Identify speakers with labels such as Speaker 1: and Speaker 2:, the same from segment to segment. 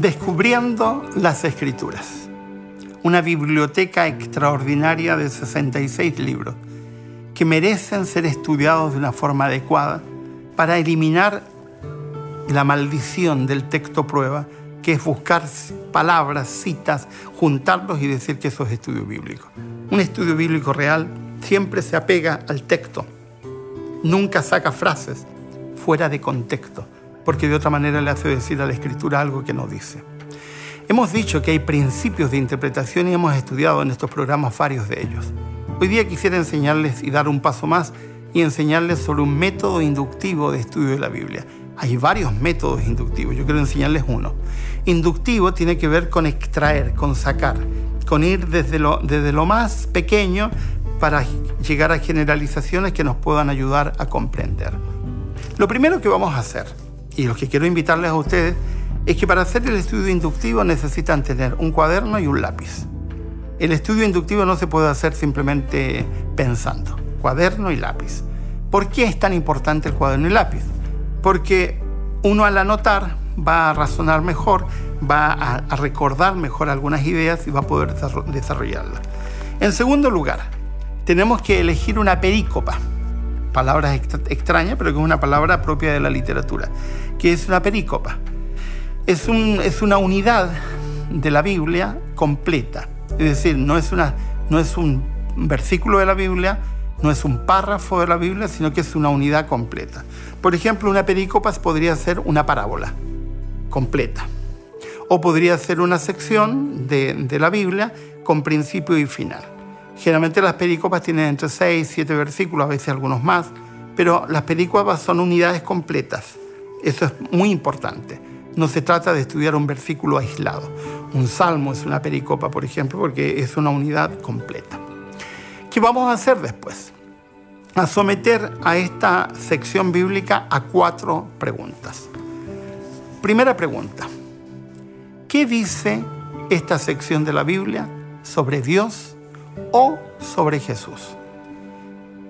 Speaker 1: Descubriendo las Escrituras. Una biblioteca extraordinaria de 66 libros que merecen ser estudiados de una forma adecuada para eliminar la maldición del texto prueba, que es buscar palabras, citas, juntarlos y decir que eso es estudio bíblico. Un estudio bíblico real siempre se apega al texto, nunca saca frases fuera de contexto, porque de otra manera le hace decir a la escritura algo que no dice. Hemos dicho que hay principios de interpretación y hemos estudiado en estos programas varios de ellos. Hoy día quisiera enseñarles y dar un paso más y enseñarles sobre un método inductivo de estudio de la Biblia. Hay varios métodos inductivos, yo quiero enseñarles uno. Inductivo tiene que ver con extraer, con sacar, con ir desde lo, desde lo más pequeño para llegar a generalizaciones que nos puedan ayudar a comprender. Lo primero que vamos a hacer, y lo que quiero invitarles a ustedes, es que para hacer el estudio inductivo necesitan tener un cuaderno y un lápiz. El estudio inductivo no se puede hacer simplemente pensando, cuaderno y lápiz. ¿Por qué es tan importante el cuaderno y lápiz? Porque uno al anotar va a razonar mejor, va a, recordar mejor algunas ideas y va a poder desarrollarlas. En segundo lugar, tenemos que elegir una perícopa, palabra extraña, pero que es una palabra propia de la literatura, que es una perícopa. Es, un, es una unidad de la Biblia completa, es decir, no es, un versículo de la Biblia, no es un párrafo de la Biblia, sino que es una unidad completa. Por ejemplo, una perícopa podría ser una parábola completa. O podría ser una sección de la Biblia con principio y final. Generalmente las perícopas tienen entre 6 y 7 versículos, a veces algunos más, pero las perícopas son unidades completas. Eso es muy importante. No se trata de estudiar un versículo aislado. Un salmo es una pericopa, por ejemplo, porque es una unidad completa. ¿Qué vamos a hacer después? A someter a esta sección bíblica a cuatro preguntas. Primera pregunta. ¿Qué dice esta sección de la Biblia sobre Dios o sobre Jesús?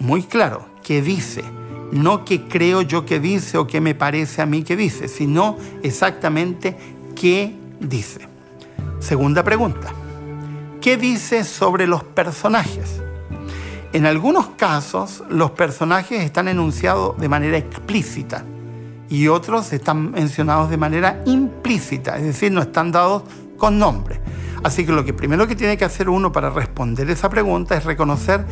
Speaker 1: Muy claro, ¿qué dice? No que creo yo que dice o que me parece a mí que dice, sino exactamente qué dice. Segunda pregunta. ¿Qué dice sobre los personajes? En algunos casos, los personajes están enunciados de manera explícita y otros están mencionados de manera implícita, es decir, no están dados con nombre. Así que lo que primero que tiene que hacer uno para responder esa pregunta es reconocer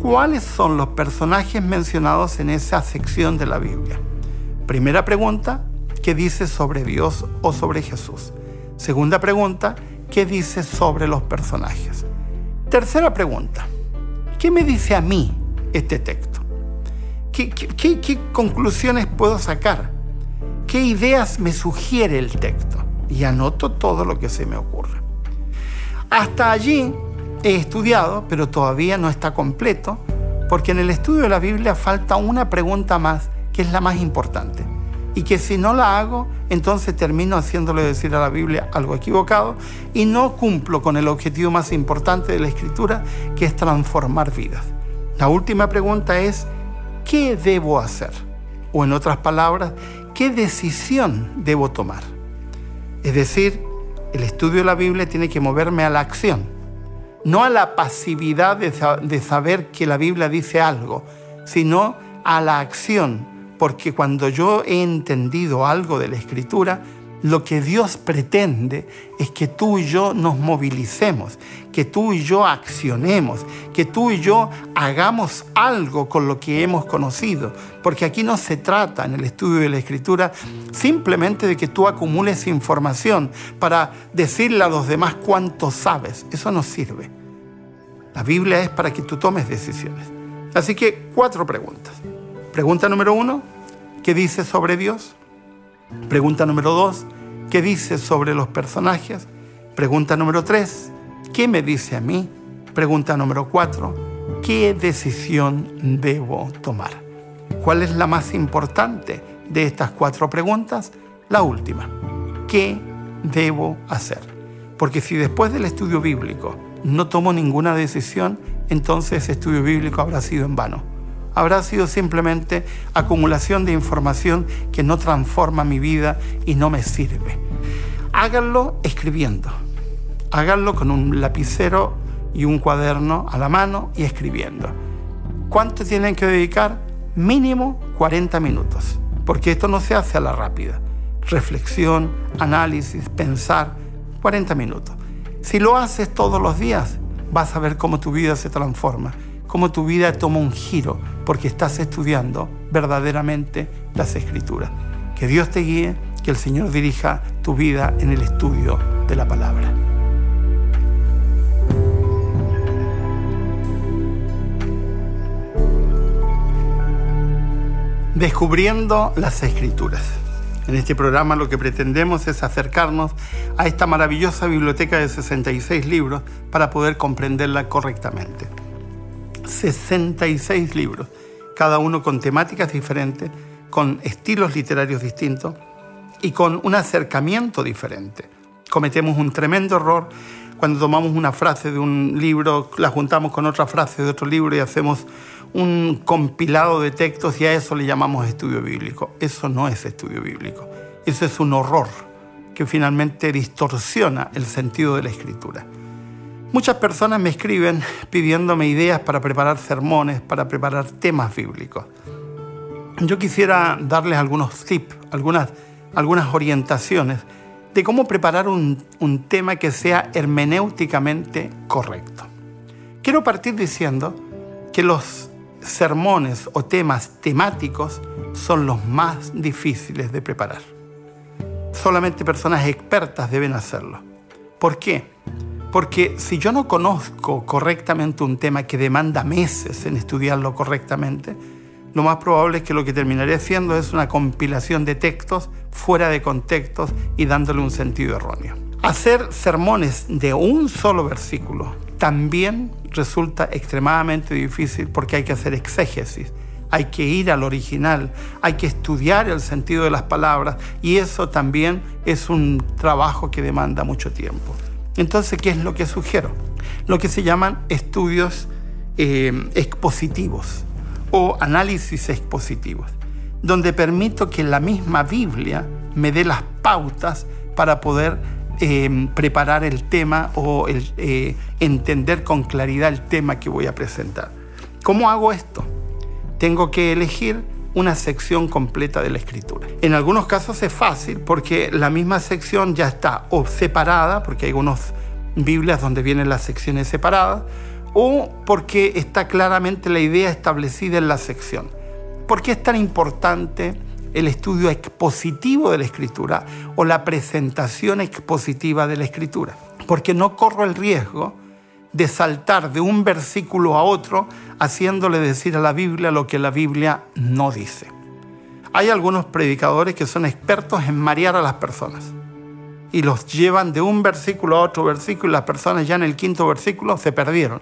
Speaker 1: cuáles son los personajes mencionados en esa sección de la Biblia. Primera pregunta, ¿qué dice sobre Dios o sobre Jesús? Segunda pregunta, ¿qué dice sobre los personajes? Tercera pregunta, ¿Qué me dice a mí este texto? ¿Qué, conclusiones puedo sacar? ¿Qué ideas me sugiere el texto? Y anoto todo lo que se me ocurre. Hasta allí he estudiado, pero todavía no está completo, porque en el estudio de la Biblia falta una pregunta más, que es la más importante y que si no la hago, entonces termino haciéndole decir a la Biblia algo equivocado y no cumplo con el objetivo más importante de la escritura, que es transformar vidas. La última pregunta es, ¿qué debo hacer? O en otras palabras, ¿qué decisión debo tomar? Es decir, el estudio de la Biblia tiene que moverme a la acción, no a la pasividad de, saber que la Biblia dice algo, sino a la acción. Porque cuando yo he entendido algo de la escritura, lo que Dios pretende es que tú y yo nos movilicemos, que tú y yo accionemos, que tú y yo hagamos algo con lo que hemos conocido. Porque aquí no se trata en el estudio de la escritura simplemente de que tú acumules información para decirle a los demás cuánto sabes. Eso no sirve. La Biblia es para que tú tomes decisiones. Así que cuatro preguntas. Pregunta número uno, ¿qué dice sobre Dios? Pregunta número dos, ¿qué dice sobre los personajes? Pregunta número tres, ¿qué me dice a mí? Pregunta número cuatro, ¿qué decisión debo tomar? ¿Cuál es la más importante de estas cuatro preguntas? La última, ¿qué debo hacer? Porque si después del estudio bíblico no tomo ninguna decisión, entonces ese estudio bíblico habrá sido en vano habrá sido simplemente acumulación de información que no transforma mi vida y no me sirve. háganlo escribiendo. Háganlo con un lapicero y un cuaderno a la mano y escribiendo. ¿Cuánto tienen que dedicar? Mínimo 40 minutos, porque esto no se hace a la rápida. Reflexión, análisis, pensar, 40 minutos. Si lo haces todos los días, vas a ver cómo tu vida se transforma, cómo tu vida toma un giro, porque estás estudiando verdaderamente las escrituras. Que Dios te guíe, que el Señor dirija tu vida en el estudio de la palabra. Descubriendo las escrituras. En este programa lo que pretendemos es acercarnos a esta maravillosa biblioteca de 66 libros para poder comprenderla correctamente. 66 libros, cada uno con temáticas diferentes, con estilos literarios distintos y con un acercamiento diferente. Cometemos un tremendo error cuando tomamos una frase de un libro, la juntamos con otra frase de otro libro y hacemos un compilado de textos y a eso le llamamos estudio bíblico. Eso no es estudio bíblico. Eso es un horror que finalmente distorsiona el sentido de la escritura. Muchas personas me escriben pidiéndome ideas para preparar sermones, para preparar temas bíblicos. Yo quisiera darles algunos tips, algunas, algunas orientaciones de cómo preparar un, un tema que sea hermenéuticamente correcto. Quiero partir diciendo que los sermones o temas temáticos son los más difíciles de preparar. Solamente personas expertas deben hacerlo. ¿Por qué? Porque si yo no conozco correctamente un tema que demanda meses en estudiarlo correctamente, lo más probable es que lo que terminaré haciendo es una compilación de textos fuera de contextos y dándole un sentido erróneo. Hacer sermones de un solo versículo también resulta extremadamente difícil porque hay que hacer exégesis, hay que ir al original, hay que estudiar el sentido de las palabras y eso también es un trabajo que demanda mucho tiempo. Entonces, ¿qué es lo que sugiero? Lo que se llaman estudios eh, expositivos o análisis expositivos, donde permito que la misma Biblia me dé las pautas para poder Em, preparar el tema o eh, entender con claridad el tema que voy a presentar. ¿Cómo hago esto? Tengo que elegir una sección completa de la escritura. En algunos casos es fácil porque la misma sección ya está o separada, porque hay algunas Biblias donde vienen las secciones separadas, o porque está claramente la idea establecida en la sección. ¿Por qué es tan importante el estudio expositivo de la escritura o la presentación expositiva de la escritura, porque no corro el riesgo de saltar de un versículo a otro haciéndole decir a la Biblia lo que la Biblia no dice. Hay algunos predicadores que son expertos en marear a las personas y los llevan de un versículo a otro versículo y las personas ya en el quinto versículo se perdieron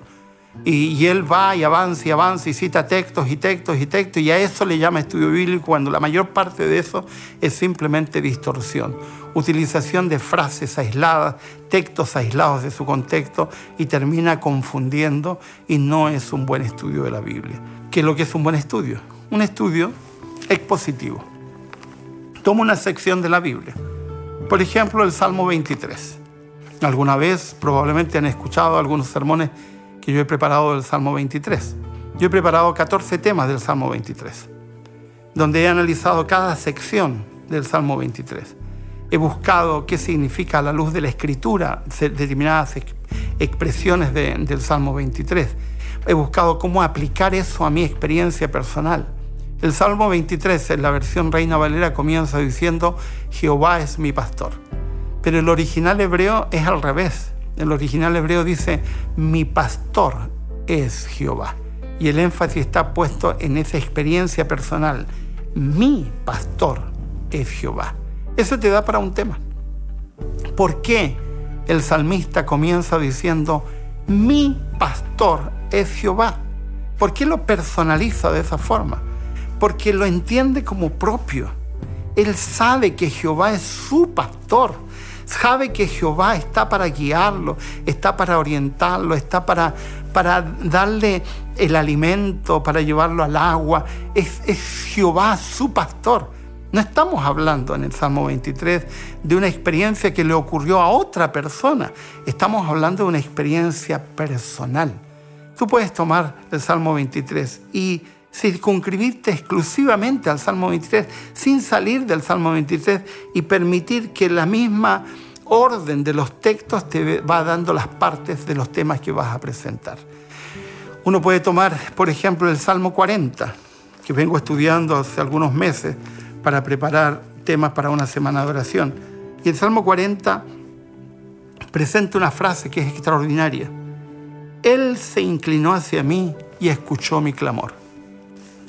Speaker 1: y, él va y avanza y avanza y cita textos y textos y textos y a eso le llama estudio bíblico cuando la mayor parte de eso es simplemente distorsión, utilización de frases aisladas, textos aislados de su contexto y termina confundiendo y no es un buen estudio de la Biblia. ¿Qué es lo que es un buen estudio? Un estudio expositivo. Toma una sección de la Biblia. Por ejemplo, el Salmo 23. Alguna vez probablemente han escuchado algunos sermones yo he preparado del Salmo 23. Yo he preparado 14 temas del Salmo 23, donde he analizado cada sección del Salmo 23. He buscado qué significa a la luz de la escritura determinadas expresiones del Salmo 23. He buscado cómo aplicar eso a mi experiencia personal. El Salmo 23 en la versión Reina Valera comienza diciendo, Jehová es mi pastor. Pero el original hebreo es al revés. El original hebreo dice, mi pastor es Jehová. Y el énfasis está puesto en esa experiencia personal. Mi pastor es Jehová. Eso te da para un tema. ¿Por qué el salmista comienza diciendo, mi pastor es Jehová? ¿Por qué lo personaliza de esa forma? Porque lo entiende como propio. Él sabe que Jehová es su pastor sabe que Jehová está para guiarlo, está para orientarlo, está para, para darle el alimento, para llevarlo al agua. Es, es Jehová su pastor. No estamos hablando en el Salmo 23 de una experiencia que le ocurrió a otra persona. Estamos hablando de una experiencia personal. Tú puedes tomar el Salmo 23 y circunscribirte exclusivamente al Salmo 23 sin salir del Salmo 23 y permitir que la misma orden de los textos te va dando las partes de los temas que vas a presentar. Uno puede tomar, por ejemplo, el Salmo 40, que vengo estudiando hace algunos meses para preparar temas para una semana de oración. Y el Salmo 40 presenta una frase que es extraordinaria. Él se inclinó hacia mí y escuchó mi clamor.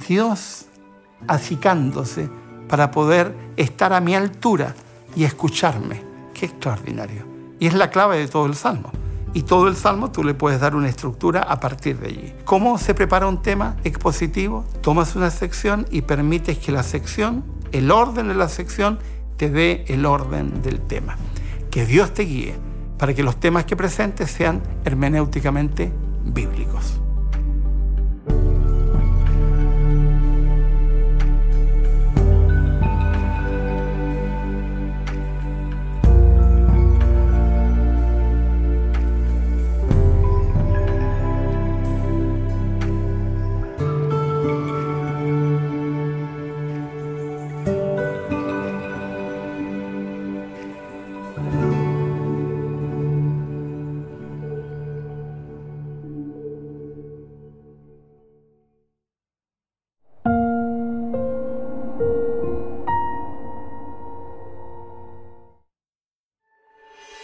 Speaker 1: Dios acicándose para poder estar a mi altura y escucharme. Qué extraordinario. Y es la clave de todo el Salmo. Y todo el Salmo tú le puedes dar una estructura a partir de allí. ¿Cómo se prepara un tema expositivo? Tomas una sección y permites que la sección, el orden de la sección, te dé el orden del tema. Que Dios te guíe para que los temas que presentes sean hermenéuticamente bíblicos.